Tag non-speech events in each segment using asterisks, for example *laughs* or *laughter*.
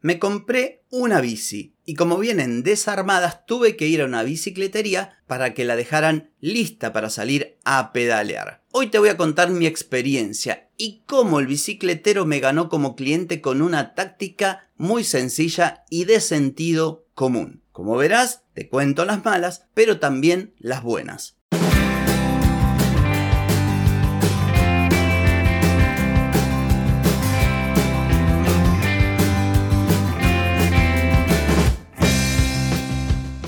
Me compré una bici y como vienen desarmadas tuve que ir a una bicicletería para que la dejaran lista para salir a pedalear. Hoy te voy a contar mi experiencia y cómo el bicicletero me ganó como cliente con una táctica muy sencilla y de sentido común. Como verás, te cuento las malas, pero también las buenas.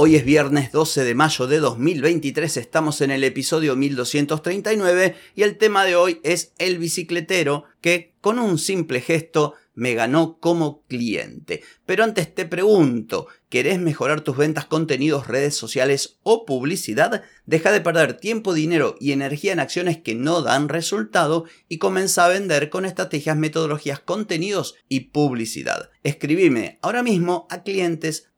Hoy es viernes 12 de mayo de 2023, estamos en el episodio 1239 y el tema de hoy es el bicicletero que con un simple gesto me ganó como cliente. Pero antes te pregunto, ¿querés mejorar tus ventas, contenidos, redes sociales o publicidad? Deja de perder tiempo, dinero y energía en acciones que no dan resultado y comienza a vender con estrategias, metodologías, contenidos y publicidad. Escribime ahora mismo a clientes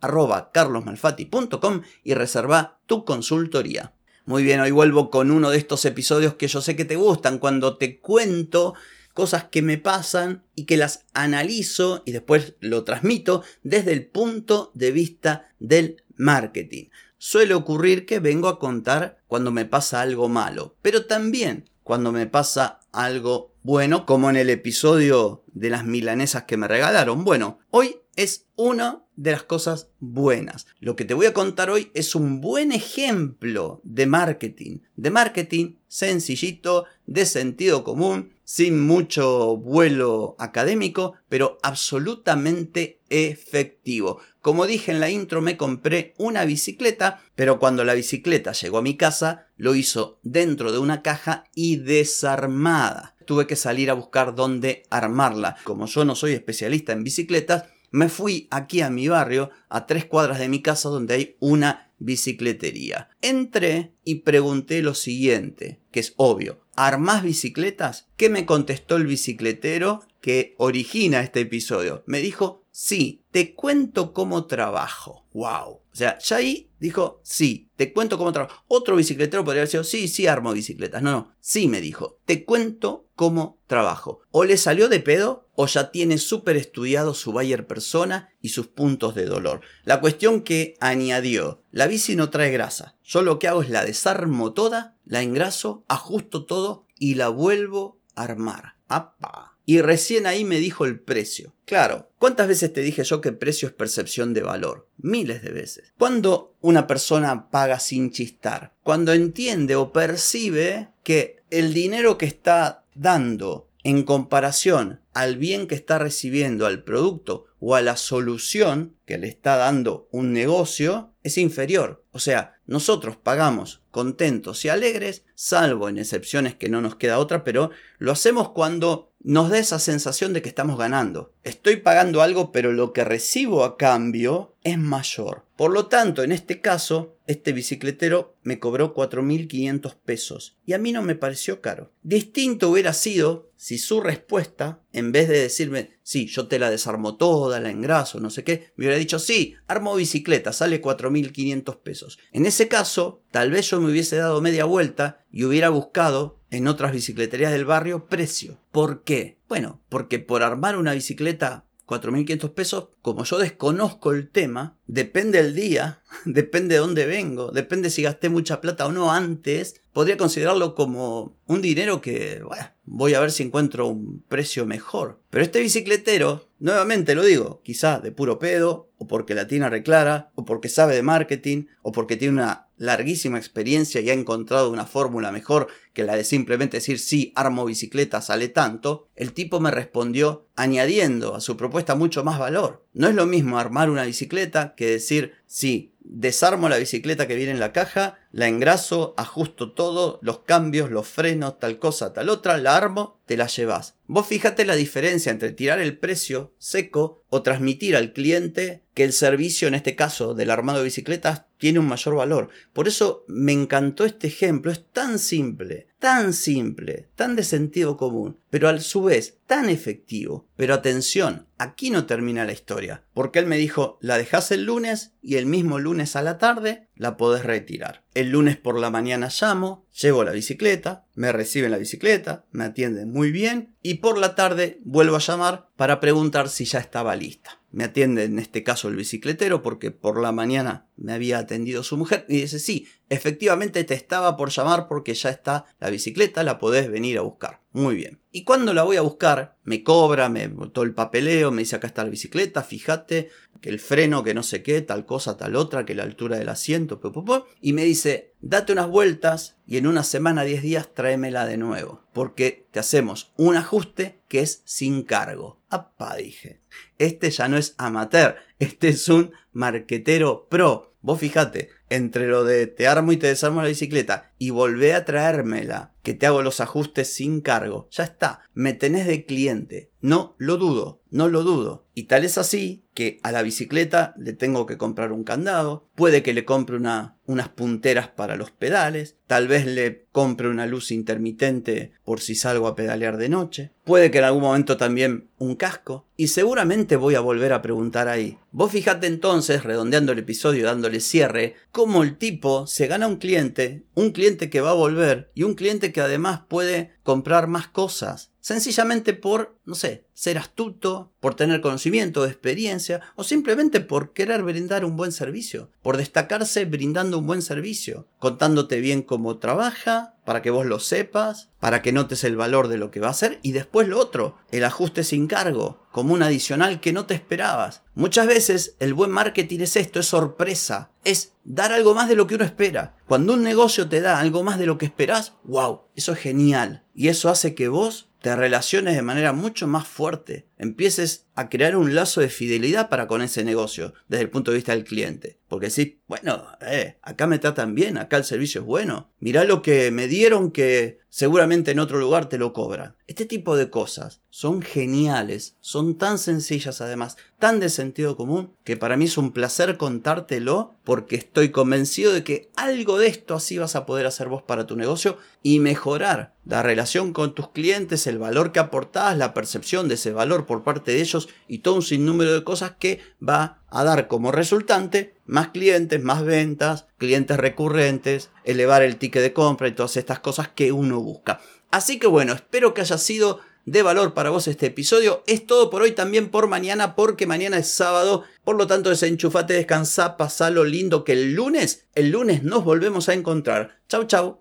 y reserva tu consultoría. Muy bien, hoy vuelvo con uno de estos episodios que yo sé que te gustan cuando te cuento cosas que me pasan y que las analizo y después lo transmito desde el punto de vista del marketing. Suele ocurrir que vengo a contar cuando me pasa algo malo, pero también cuando me pasa algo bueno, como en el episodio de las milanesas que me regalaron. Bueno, hoy es una de las cosas buenas. Lo que te voy a contar hoy es un buen ejemplo de marketing, de marketing sencillito, de sentido común, sin mucho vuelo académico, pero absolutamente efectivo. Como dije en la intro, me compré una bicicleta, pero cuando la bicicleta llegó a mi casa, lo hizo dentro de una caja y desarmada. Tuve que salir a buscar dónde armarla. Como yo no soy especialista en bicicletas, me fui aquí a mi barrio, a tres cuadras de mi casa, donde hay una bicicletería. Entré y pregunté lo siguiente, que es obvio. ¿Armás bicicletas? ¿Qué me contestó el bicicletero que origina este episodio? Me dijo, sí, te cuento cómo trabajo. ¡Wow! O sea, ya ahí dijo, sí, te cuento cómo trabajo. Otro bicicletero podría haber sido, sí, sí, armo bicicletas. No, no, sí me dijo, te cuento cómo trabajo. O le salió de pedo o ya tiene súper estudiado su buyer persona y sus puntos de dolor. La cuestión que añadió, la bici no trae grasa. Yo lo que hago es la desarmo toda, la engraso, ajusto todo y la vuelvo a armar. ¡Apa! Y recién ahí me dijo el precio. Claro, ¿cuántas veces te dije yo que precio es percepción de valor? Miles de veces. Cuando una persona paga sin chistar, cuando entiende o percibe que el dinero que está dando en comparación al bien que está recibiendo al producto o a la solución que le está dando un negocio es inferior. O sea, nosotros pagamos contentos y alegres, salvo en excepciones que no nos queda otra, pero lo hacemos cuando nos da esa sensación de que estamos ganando. Estoy pagando algo, pero lo que recibo a cambio es mayor. Por lo tanto, en este caso, este bicicletero me cobró 4.500 pesos y a mí no me pareció caro. Distinto hubiera sido si su respuesta, en vez de decirme, sí, yo te la desarmo toda, la engraso, no sé qué, me hubiera dicho, sí, armo bicicleta, sale 4.500 pesos. En ese caso, tal vez yo me hubiese dado media vuelta y hubiera buscado en otras bicicleterías del barrio precio. ¿Por qué? Bueno, porque por armar una bicicleta 4.500 pesos, como yo desconozco el tema, depende el día, *laughs* depende de dónde vengo, depende si gasté mucha plata o no antes, podría considerarlo como un dinero que, bueno, voy a ver si encuentro un precio mejor. Pero este bicicletero, nuevamente lo digo, quizá de puro pedo, o porque la tiene reclara, o porque sabe de marketing, o porque tiene una larguísima experiencia y ha encontrado una fórmula mejor que la de simplemente decir sí, armo bicicleta, sale tanto, el tipo me respondió añadiendo a su propuesta mucho más valor. No es lo mismo armar una bicicleta que decir sí, desarmo la bicicleta que viene en la caja, la engraso, ajusto todo, los cambios, los frenos, tal cosa, tal otra, la armo, te la llevas. Vos fíjate la diferencia entre tirar el precio seco o transmitir al cliente que el servicio, en este caso del armado de bicicletas, tiene un mayor valor. Por eso me encantó este ejemplo, es tan simple, tan simple, tan de sentido común, pero a su vez tan efectivo. Pero atención, aquí no termina la historia, porque él me dijo, la dejas el lunes y el mismo lunes a la tarde la podés retirar. El lunes por la mañana llamo, llevo la bicicleta, me reciben la bicicleta, me atienden muy bien y por la tarde vuelvo a llamar para preguntar si ya estaba lista. Me atiende en este caso el bicicletero porque por la mañana me había atendido su mujer y dice, sí, efectivamente te estaba por llamar porque ya está la bicicleta, la podés venir a buscar. Muy bien. Y cuando la voy a buscar, me cobra, me todo el papeleo, me dice acá está la bicicleta, fíjate que el freno, que no sé qué, tal cosa, tal otra, que la altura del asiento, y me dice, date unas vueltas y en una semana, 10 días, tráemela de nuevo, porque te hacemos un ajuste que es sin cargo. Apa, dije, este ya no es amateur, este es un marquetero pro. Vos fíjate, entre lo de te armo y te desarmo la bicicleta y volvé a traérmela, que te hago los ajustes sin cargo, ya está, me tenés de cliente. No lo dudo, no lo dudo. Y tal es así que a la bicicleta le tengo que comprar un candado, puede que le compre una, unas punteras para los pedales, tal vez le compre una luz intermitente por si salgo a pedalear de noche, puede que en algún momento también un casco, y seguramente voy a volver a preguntar ahí. Vos fijate entonces, redondeando el episodio, dándole cierre, cómo el tipo se gana un cliente, un cliente que va a volver y un cliente que además puede comprar más cosas. Sencillamente por, no sé, ser astuto, por tener conocimiento, experiencia, o simplemente por querer brindar un buen servicio, por destacarse brindando un buen servicio, contándote bien cómo trabaja, para que vos lo sepas, para que notes el valor de lo que va a hacer, y después lo otro, el ajuste sin cargo, como un adicional que no te esperabas. Muchas veces el buen marketing es esto, es sorpresa, es dar algo más de lo que uno espera. Cuando un negocio te da algo más de lo que esperás, wow, eso es genial. Y eso hace que vos te relaciones de manera mucho más fuerte, empieces a crear un lazo de fidelidad para con ese negocio desde el punto de vista del cliente. Porque si, bueno, eh, acá me tratan bien, acá el servicio es bueno, mirá lo que me dieron que seguramente en otro lugar te lo cobran. Este tipo de cosas son geniales, son tan sencillas además, tan de sentido común, que para mí es un placer contártelo porque estoy convencido de que algo de esto así vas a poder hacer vos para tu negocio y mejorar la relación con tus clientes, el valor que aportás, la percepción de ese valor por parte de ellos y todo un sinnúmero de cosas que va a dar como resultante más clientes, más ventas, clientes recurrentes, elevar el ticket de compra y todas estas cosas que uno busca. Así que bueno, espero que haya sido de valor para vos este episodio. Es todo por hoy, también por mañana, porque mañana es sábado. Por lo tanto, desenchufate, descansa, pasalo lindo, que el lunes, el lunes nos volvemos a encontrar. Chau, chau.